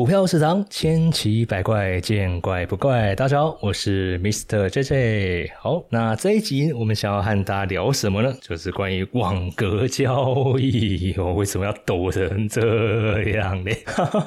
股票市场千奇百怪，见怪不怪。大家好，我是 Mr. JJ。好，那这一集我们想要和大家聊什么呢？就是关于网格交易。我为什么要抖成这样呢？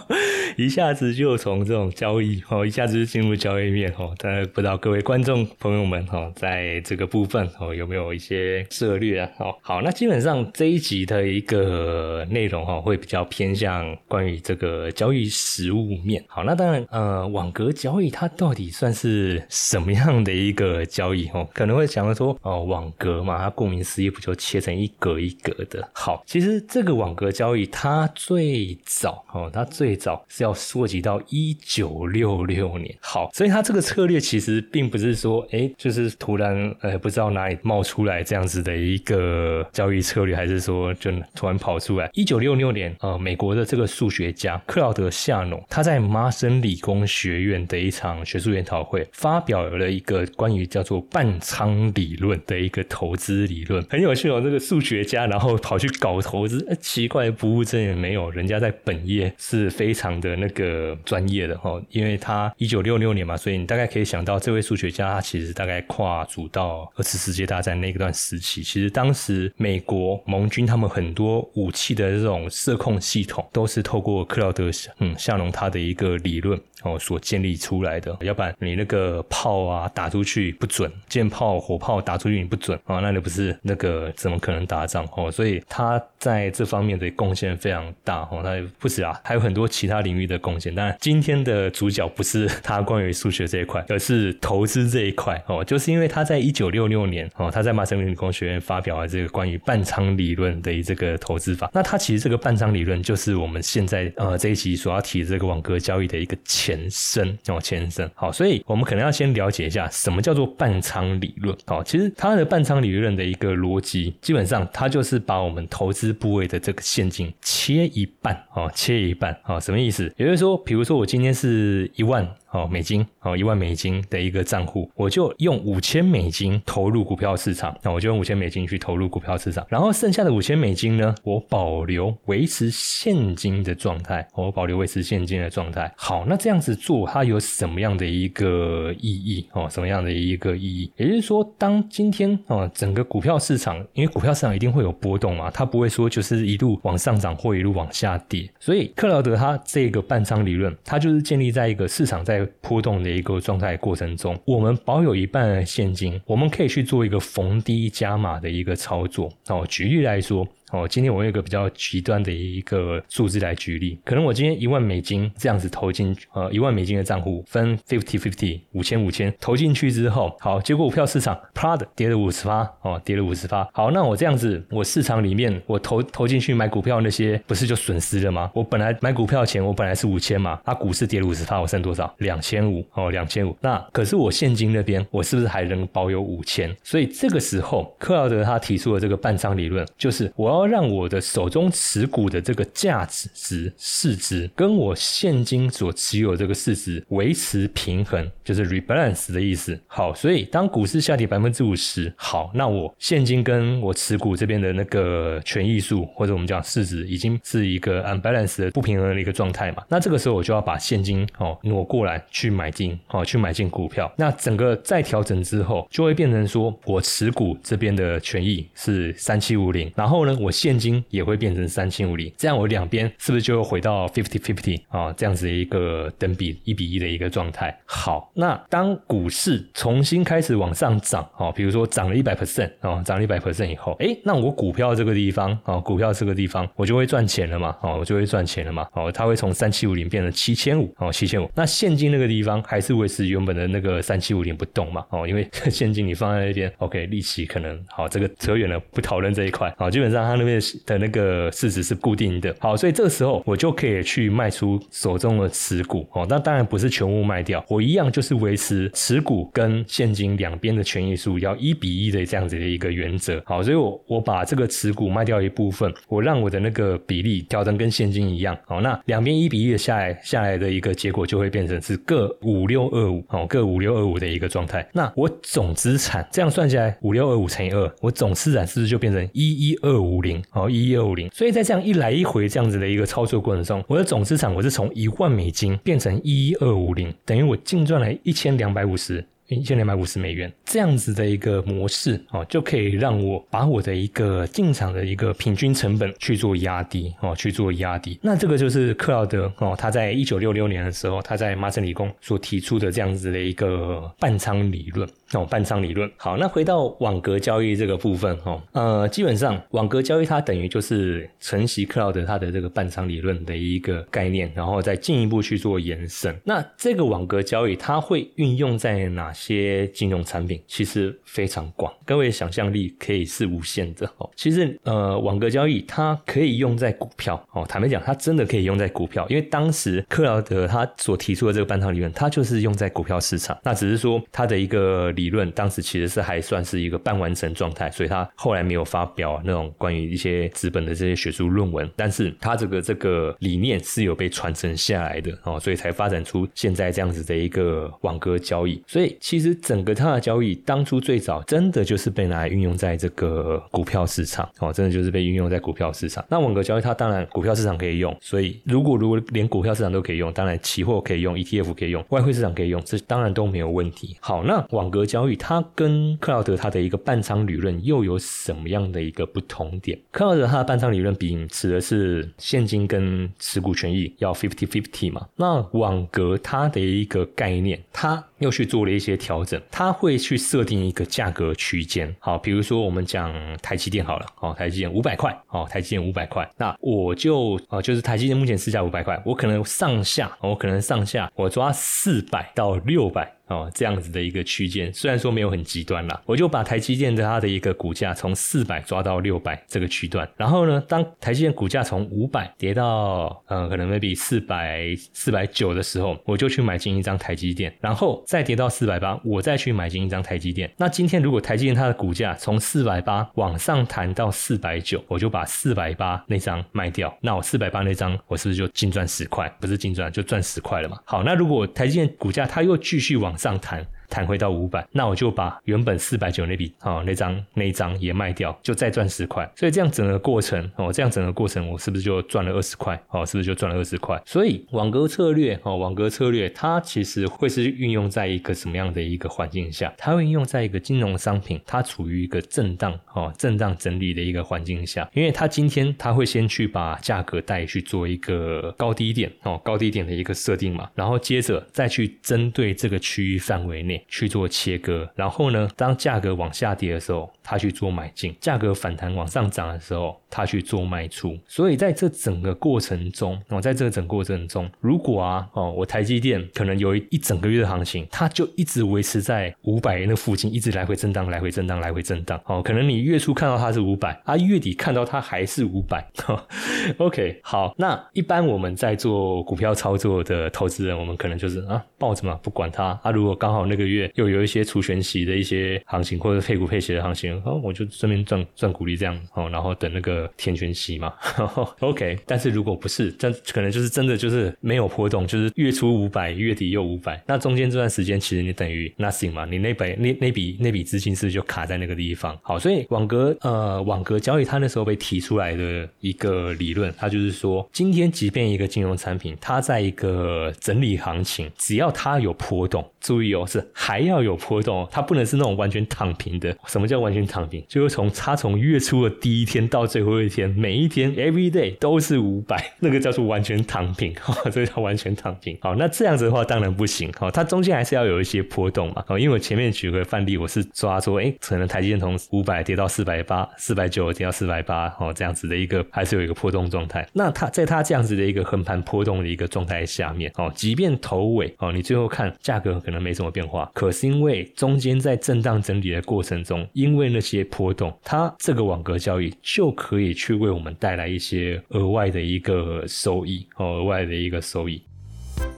一下子就从这种交易哦，一下子就进入交易面哦。但不知道各位观众朋友们哈，在这个部分哦，有没有一些策略啊？哦，好，那基本上这一集的一个内容哈，会比较偏向关于这个交易。实物面好，那当然，呃，网格交易它到底算是什么样的一个交易？哦，可能会想说，哦，网格嘛，它顾名思义不就切成一格一格的？好，其实这个网格交易它最早，哦，它最早是要溯及到一九六六年。好，所以它这个策略其实并不是说，哎，就是突然，呃，不知道哪里冒出来这样子的一个交易策略，还是说就突然跑出来？一九六六年，呃，美国的这个数学家克劳德夏。他在麻省理工学院的一场学术研讨会发表了一个关于叫做半仓理论的一个投资理论，很有趣哦。这个数学家然后跑去搞投资，奇怪，不务正业没有，人家在本业是非常的那个专业的哈。因为他一九六六年嘛，所以你大概可以想到，这位数学家他其实大概跨足到二次世界大战那一段时期。其实当时美国盟军他们很多武器的这种射控系统都是透过克劳德嗯像。他的一个理论哦，所建立出来的，要不然你那个炮啊打出去不准，箭炮、火炮打出去你不准啊，那你不是那个怎么可能打仗哦？所以他在这方面的贡献非常大哦，他不止啊，还有很多其他领域的贡献。但今天的主角不是他关于数学这一块，而是投资这一块哦，就是因为他在一九六六年哦，他在麻省理工学院发表了这个关于半仓理论的这个投资法。那他其实这个半仓理论就是我们现在呃这一集所要提。这个网格交易的一个前身哦，前身好，所以我们可能要先了解一下什么叫做半仓理论。好，其实它的半仓理论的一个逻辑，基本上它就是把我们投资部位的这个现金切一半哦，切一半哦，什么意思？也就是说，比如说我今天是一万。哦，美金哦，一万美金的一个账户，我就用五千美金投入股票市场。那我就用五千美金去投入股票市场，然后剩下的五千美金呢，我保留维持现金的状态，我保留维持现金的状态。好，那这样子做它有什么样的一个意义？哦，什么样的一个意义？也就是说，当今天哦，整个股票市场，因为股票市场一定会有波动嘛，它不会说就是一路往上涨或一路往下跌。所以克劳德他这个半仓理论，它就是建立在一个市场在波动的一个状态过程中，我们保有一半现金，我们可以去做一个逢低加码的一个操作。哦，举例来说。哦，今天我用一个比较极端的一个数字来举例，可能我今天一万美金这样子投进，呃，一万美金的账户分 fifty fifty 五千五千投进去之后，好，结果股票市场啪的跌了五十发，哦，跌了五十发。好，那我这样子，我市场里面我投投进去买股票那些，不是就损失了吗？我本来买股票钱我本来是五千嘛，啊，股市跌了五十发，我剩多少？两千五，哦，两千五。那可是我现金那边，我是不是还能保有五千？所以这个时候，克劳德他提出了这个半仓理论，就是我要。让我的手中持股的这个价值值市值跟我现金所持有这个市值维持平衡，就是 rebalance 的意思。好，所以当股市下跌百分之五十，好，那我现金跟我持股这边的那个权益数或者我们讲市值已经是一个 unbalance 的不平衡的一个状态嘛。那这个时候我就要把现金哦挪过来去买进哦去买进股票。那整个再调整之后，就会变成说我持股这边的权益是三七五零，然后呢我现金也会变成三千五零，这样我两边是不是就回到 fifty fifty 啊？这样子一个等比一比一的一个状态。好，那当股市重新开始往上涨，哦，比如说涨了一百 percent 哦，涨了一百 percent 以后，哎，那我股票这个地方啊，股票这个地方我就会赚钱了嘛，哦，我就会赚钱了嘛，哦，它会从三七五零变成七千五，哦，七千五。那现金那个地方还是维持原本的那个三七五零不动嘛，哦，因为 现金你放在那边，OK，利息可能好，这个扯远了，不讨论这一块，好，基本上它那边的那个市值是固定的，好，所以这个时候我就可以去卖出手中的持股，哦，那当然不是全部卖掉，我一样就是维持持股跟现金两边的权益数要一比一的这样子的一个原则，好，所以我我把这个持股卖掉一部分，我让我的那个比例调成跟现金一样，好，那两边一比一的下来下来的一个结果就会变成是各五六二五，哦，各五六二五的一个状态，那我总资产这样算下来五六二五乘以二，我总资产是不是就变成一一二五零？哦，一一二五零，所以在这样一来一回这样子的一个操作过程中，我的总资产我是从一万美金变成一一二五零，等于我净赚了一千两百五十。一千两百五十美元这样子的一个模式哦，就可以让我把我的一个进场的一个平均成本去做压低哦，去做压低。那这个就是克劳德哦，他在一九六六年的时候，他在麻省理工所提出的这样子的一个半仓理论哦，半仓理论。好，那回到网格交易这个部分哦，呃，基本上网格交易它等于就是承袭克劳德他的这个半仓理论的一个概念，然后再进一步去做延伸。那这个网格交易它会运用在哪？些金融产品其实非常广，各位想象力可以是无限的哦。其实呃，网格交易它可以用在股票哦。坦白讲，它真的可以用在股票，因为当时克劳德他所提出的这个半套理论，它就是用在股票市场。那只是说他的一个理论，当时其实是还算是一个半完成状态，所以他后来没有发表那种关于一些资本的这些学术论文。但是他这个这个理念是有被传承下来的哦，所以才发展出现在这样子的一个网格交易。所以。其实整个它的交易当初最早真的就是被拿来运用在这个股票市场哦，真的就是被运用在股票市场。那网格交易它当然股票市场可以用，所以如果如果连股票市场都可以用，当然期货可以用，ETF 可以用，外汇市场可以用，这当然都没有问题。好，那网格交易它跟克劳德它的一个半仓理论又有什么样的一个不同点？克劳德他的半仓理论比指的是现金跟持股权益要 fifty fifty 嘛？那网格它的一个概念，它又去做了一些。调整，它会去设定一个价格区间。好，比如说我们讲台积电好了，好，台积电五百块，好，台积电五百块，那我就啊，就是台积电目前市价五百块，我可能上下，我可能上下，我抓四百到六百。哦，这样子的一个区间，虽然说没有很极端啦，我就把台积电的它的一个股价从四百抓到六百这个区段，然后呢，当台积电股价从五百跌到呃可能 maybe 四百四百九的时候，我就去买进一张台积电，然后再跌到四百八，我再去买进一张台积电。那今天如果台积电它的股价从四百八往上弹到四百九，我就把四百八那张卖掉，那我四百八那张我是不是就净赚十块？不是净赚，就赚十块了嘛？好，那如果台积电股价它又继续往往上弹。弹回到五百，那我就把原本四百九那笔啊那张那一张也卖掉，就再赚十块。所以这样整个过程哦，这样整个过程我是不是就赚了二十块？哦，是不是就赚了二十块？所以网格策略哦，网格策略它其实会是运用在一个什么样的一个环境下？它会运用在一个金融商品它处于一个震荡哦震荡整理的一个环境下，因为它今天它会先去把价格带去做一个高低点哦高低点的一个设定嘛，然后接着再去针对这个区域范围内。去做切割，然后呢，当价格往下跌的时候，他去做买进；价格反弹往上涨的时候，他去做卖出。所以在这整个过程中，哦，在这个整过程中，如果啊，哦，我台积电可能有一一整个月的行情，它就一直维持在五百那附近，一直来回震荡，来回震荡，来回震荡。哦，可能你月初看到它是五百，啊，月底看到它还是五百。OK，好，那一般我们在做股票操作的投资人，我们可能就是啊，抱着嘛，不管它。啊，如果刚好那个。月月又有一些除权息的一些行情，或者配股配息的行情，哦，我就顺便赚赚股利这样哦，然后等那个填权息嘛。OK，但是如果不是，这可能就是真的就是没有波动，就是月初五百，月底又五百，那中间这段时间其实你等于 nothing 嘛，你那笔那那笔那笔资金是不是就卡在那个地方？好，所以网格呃网格交易它那时候被提出来的一个理论，它就是说，今天即便一个金融产品，它在一个整理行情，只要它有波动，注意哦是。还要有波动，它不能是那种完全躺平的。什么叫完全躺平？就是从它从月初的第一天到最后一天，每一天 every day 都是五百，那个叫做完全躺平，这叫完全躺平。好，那这样子的话当然不行。好，它中间还是要有一些波动嘛。好，因为我前面举个范例，我是抓说，哎，可能台积电从五百跌到四百八，四百九跌到四百八，哦，这样子的一个还是有一个波动状态。那它在它这样子的一个横盘波动的一个状态下面，哦，即便头尾，哦，你最后看价格可能没什么变化，可是因为中间在震荡整理的过程中，因为那些波动，它这个网格交易就可以去为我们带来一些额外的一个收益，哦，额外的一个收益。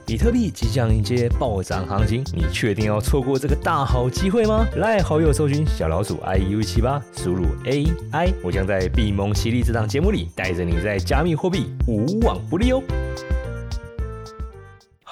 比特币即将迎接暴涨行情，你确定要错过这个大好机会吗？来好友搜寻小老鼠 i u 七八，输入 a i，我将在币蒙犀利这档节目里带着你在加密货币无往不利哦。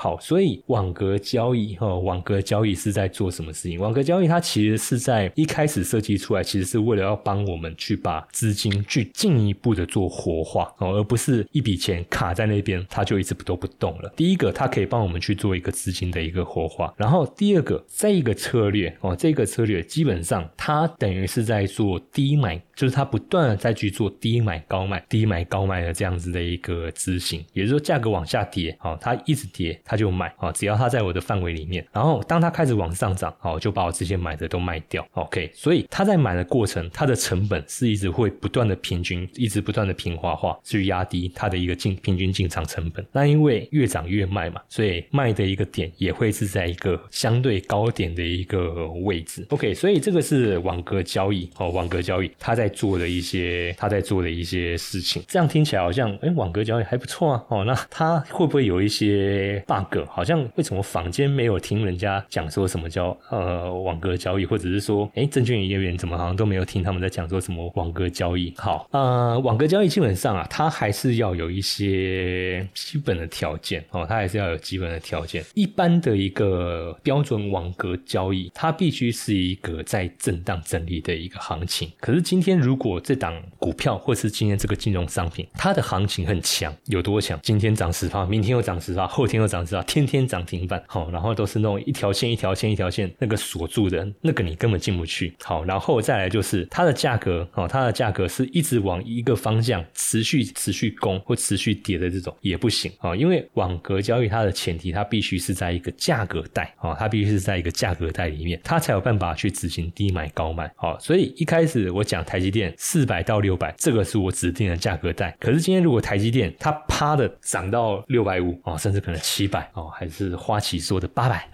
好，所以网格交易哈，网格交易是在做什么事情？网格交易它其实是在一开始设计出来，其实是为了要帮我们去把资金去进一步的做活化哦，而不是一笔钱卡在那边，它就一直都不动了。第一个，它可以帮我们去做一个资金的一个活化，然后第二个，这一个策略哦，这个策略基本上它等于是在做低买，就是它不断的在去做低买高卖、低买高卖的这样子的一个执行，也就是说价格往下跌，哦，它一直跌，它。他就买啊，只要他在我的范围里面，然后当他开始往上涨，好，就把我之前买的都卖掉。OK，所以他在买的过程，它的成本是一直会不断的平均，一直不断的平滑化，去压低它的一个进平均进场成本。那因为越涨越卖嘛，所以卖的一个点也会是在一个相对高点的一个位置。OK，所以这个是网格交易哦，网格交易他在做的一些他在做的一些事情。这样听起来好像哎，网格交易还不错啊。哦，那他会不会有一些大个好像为什么坊间没有听人家讲说什么叫呃网格交易，或者是说哎证券营业员怎么好像都没有听他们在讲说什么网格交易？好，呃网格交易基本上啊，它还是要有一些基本的条件哦，它还是要有基本的条件。一般的一个标准网格交易，它必须是一个在震荡整理的一个行情。可是今天如果这档股票或是今天这个金融商品，它的行情很强，有多强？今天涨十趴，明天又涨十趴，后天又涨知道。天天涨停板，好，然后都是那种一条线一条线一条线那个锁住的，那个你根本进不去。好，然后再来就是它的价格，哦，它的价格是一直往一个方向持续持续攻或持续跌的这种也不行啊，因为网格交易它的前提，它必须是在一个价格带，哦，它必须是在一个价格带里面，它才有办法去执行低买高卖。好，所以一开始我讲台积电四百到六百，这个是我指定的价格带。可是今天如果台积电它啪的涨到六百五，哦，甚至可能七百。哦，还是花旗说的八百，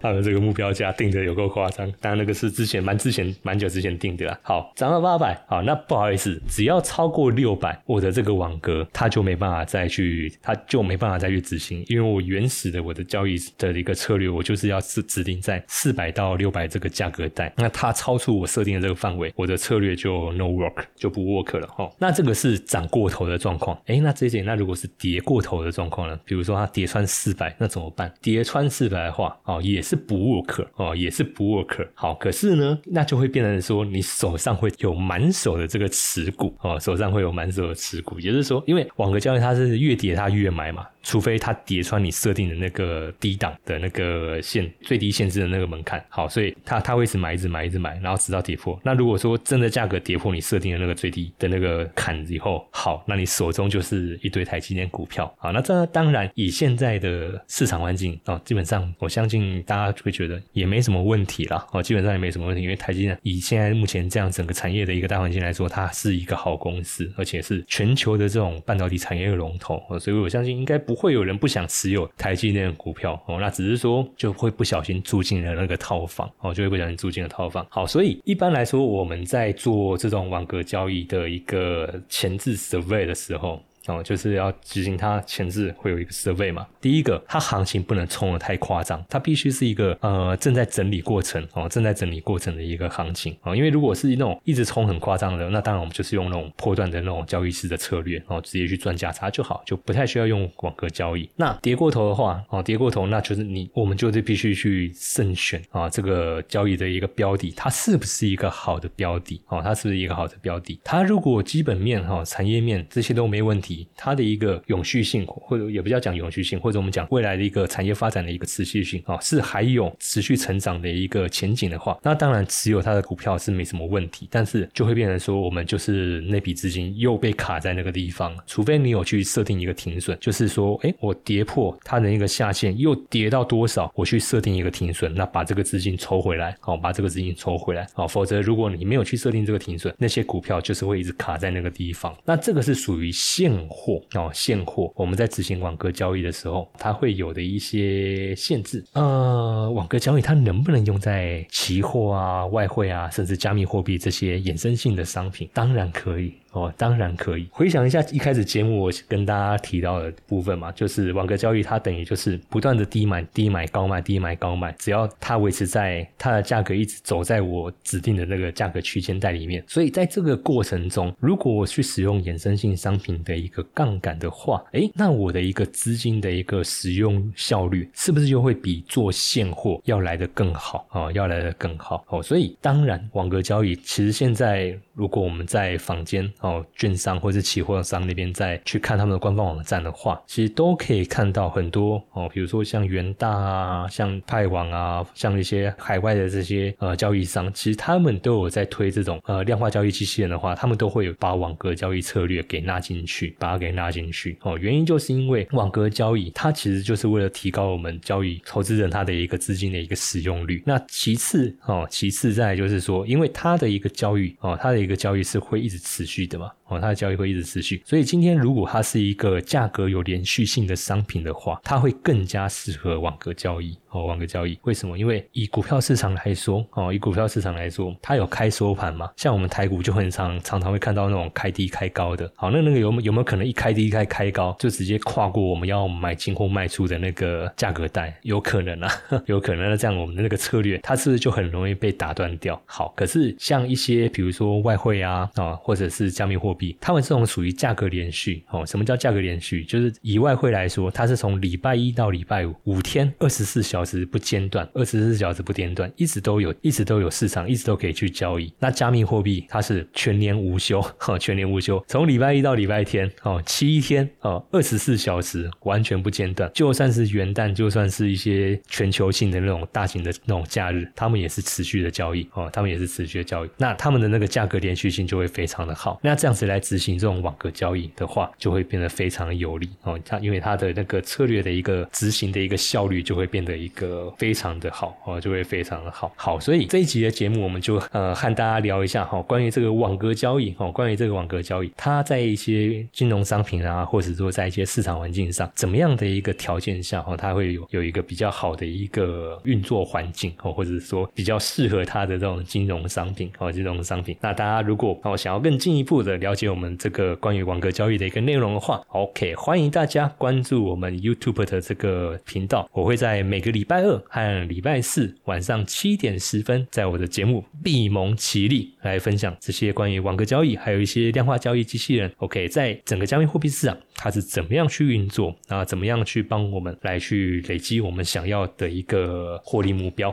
他的这个目标价定的有够夸张。当然那个是之前蛮之前蛮久之前定的啦。好，涨到八百，好，那不好意思，只要超过六百，我的这个网格它就没办法再去，它就没办法再去执行，因为我原始的我的交易的一个策略，我就是要是指定在四百到六百这个价格带。那它超出我设定的这个范围，我的策略就 no work，就不 work 了哈。那这个是涨过头的状况，哎，那这些那如果是跌过头的状况呢？比如说它跌穿四百，那怎么办？叠穿四百的话，哦，也是不 work 哦，也是不 work。好，可是呢，那就会变成说，你手上会有满手的这个持股哦，手上会有满手的持股，也就是说，因为网格交易它是越跌它越买嘛。除非它叠穿你设定的那个低档的那个限最低限制的那个门槛，好，所以它它会一直买，一直买，一直买，然后直到跌破。那如果说真的价格跌破你设定的那个最低的那个坎以后，好，那你手中就是一堆台积电股票，好，那这当然以现在的市场环境啊，基本上我相信大家会觉得也没什么问题了，哦，基本上也没什么问题，因为台积电以现在目前这样整个产业的一个大环境来说，它是一个好公司，而且是全球的这种半导体产业的龙头，所以我相信应该不。会有人不想持有台积电的股票哦，那只是说就会不小心住进了那个套房哦，就会不小心住进了套房。好，所以一般来说我们在做这种网格交易的一个前置 survey 的时候。哦，就是要执行它前置会有一个 survey 嘛。第一个，它行情不能冲的太夸张，它必须是一个呃正在整理过程哦，正在整理过程的一个行情哦。因为如果是那种一直冲很夸张的，那当然我们就是用那种破断的那种交易式的策略哦，直接去赚价差就好，就不太需要用网格交易。那跌过头的话哦，跌过头那就是你我们就是必须去慎选啊，这个交易的一个标的，它是不是一个好的标的哦？它是不是一个好的标的？它如果基本面哈、产业面这些都没问题。它的一个永续性，或者也不叫讲永续性，或者我们讲未来的一个产业发展的一个持续性啊，是还有持续成长的一个前景的话，那当然持有它的股票是没什么问题。但是就会变成说，我们就是那笔资金又被卡在那个地方，除非你有去设定一个停损，就是说，哎，我跌破它的一个下限，又跌到多少，我去设定一个停损，那把这个资金抽回来，好，把这个资金抽回来，好，否则如果你没有去设定这个停损，那些股票就是会一直卡在那个地方。那这个是属于现货哦，现货。我们在执行网格交易的时候，它会有的一些限制。呃，网格交易它能不能用在期货啊、外汇啊，甚至加密货币这些衍生性的商品？当然可以。哦，当然可以。回想一下一开始节目我跟大家提到的部分嘛，就是网格交易它等于就是不断的低买、低买、高卖、低买、高卖，只要它维持在它的价格一直走在我指定的那个价格区间带里面，所以在这个过程中，如果我去使用衍生性商品的一个杠杆的话，诶，那我的一个资金的一个使用效率是不是就会比做现货要来的更好啊？要来的更好哦。所以当然，网格交易其实现在如果我们在坊间。哦，券商或者期货商那边再去看他们的官方网站的话，其实都可以看到很多哦，比如说像元大啊、像派网啊、像一些海外的这些呃交易商，其实他们都有在推这种呃量化交易机器人的话，他们都会有把网格交易策略给纳进去，把它给拉进去。哦，原因就是因为网格交易它其实就是为了提高我们交易投资人他的一个资金的一个使用率。那其次哦，其次再就是说，因为它的一个交易哦，它的一个交易是会一直持续的嘛。哦，它的交易会一直持续，所以今天如果它是一个价格有连续性的商品的话，它会更加适合网格交易。哦，网格交易为什么？因为以股票市场来说，哦，以股票市场来说，它有开收盘嘛？像我们台股就很常常常会看到那种开低开高的。好，那那个有有没有可能一开低一开开高就直接跨过我们要买进或卖出的那个价格带？有可能啊，有可能。那这样我们的那个策略，它是不是就很容易被打断掉？好，可是像一些比如说外汇啊啊，或者是加密货币，他们这种属于价格连续。哦，什么叫价格连续？就是以外汇来说，它是从礼拜一到礼拜五五天二十四小时。不间断，二十四小时不间断，一直都有，一直都有市场，一直都可以去交易。那加密货币它是全年无休，哈，全年无休，从礼拜一到礼拜天，哦，七天，哦，二十四小时完全不间断。就算是元旦，就算是一些全球性的那种大型的那种假日，他们也是持续的交易，哦，他们也是持续的交易。那他们的那个价格连续性就会非常的好。那这样子来执行这种网格交易的话，就会变得非常有利，哦，它因为它的那个策略的一个执行的一个效率就会变得一。个非常的好哦，就会非常的好。好，所以这一集的节目，我们就呃和大家聊一下哈，关于这个网格交易哦，关于这个网格交易，它在一些金融商品啊，或者说在一些市场环境上，怎么样的一个条件下哦，它会有有一个比较好的一个运作环境哦，或者说比较适合它的这种金融商品哦，金融商品。那大家如果哦想要更进一步的了解我们这个关于网格交易的一个内容的话，OK，欢迎大家关注我们 YouTube 的这个频道，我会在每个礼。拜二和礼拜四晚上七点十分，在我的节目闭蒙奇力来分享这些关于网格交易，还有一些量化交易机器人。OK，在整整个加密货币市场，它是怎么样去运作啊？怎么样去帮我们来去累积我们想要的一个获利目标？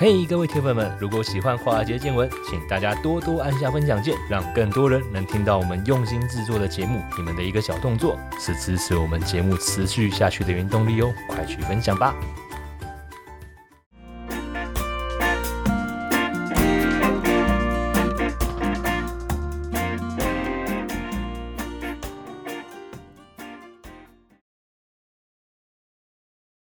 嘿，各位铁粉们，如果喜欢华尔街见闻，请大家多多按下分享键，让更多人能听到我们用心制作的节目。你们的一个小动作，是支持我们节目持续下去的原动力哦！快去分享吧。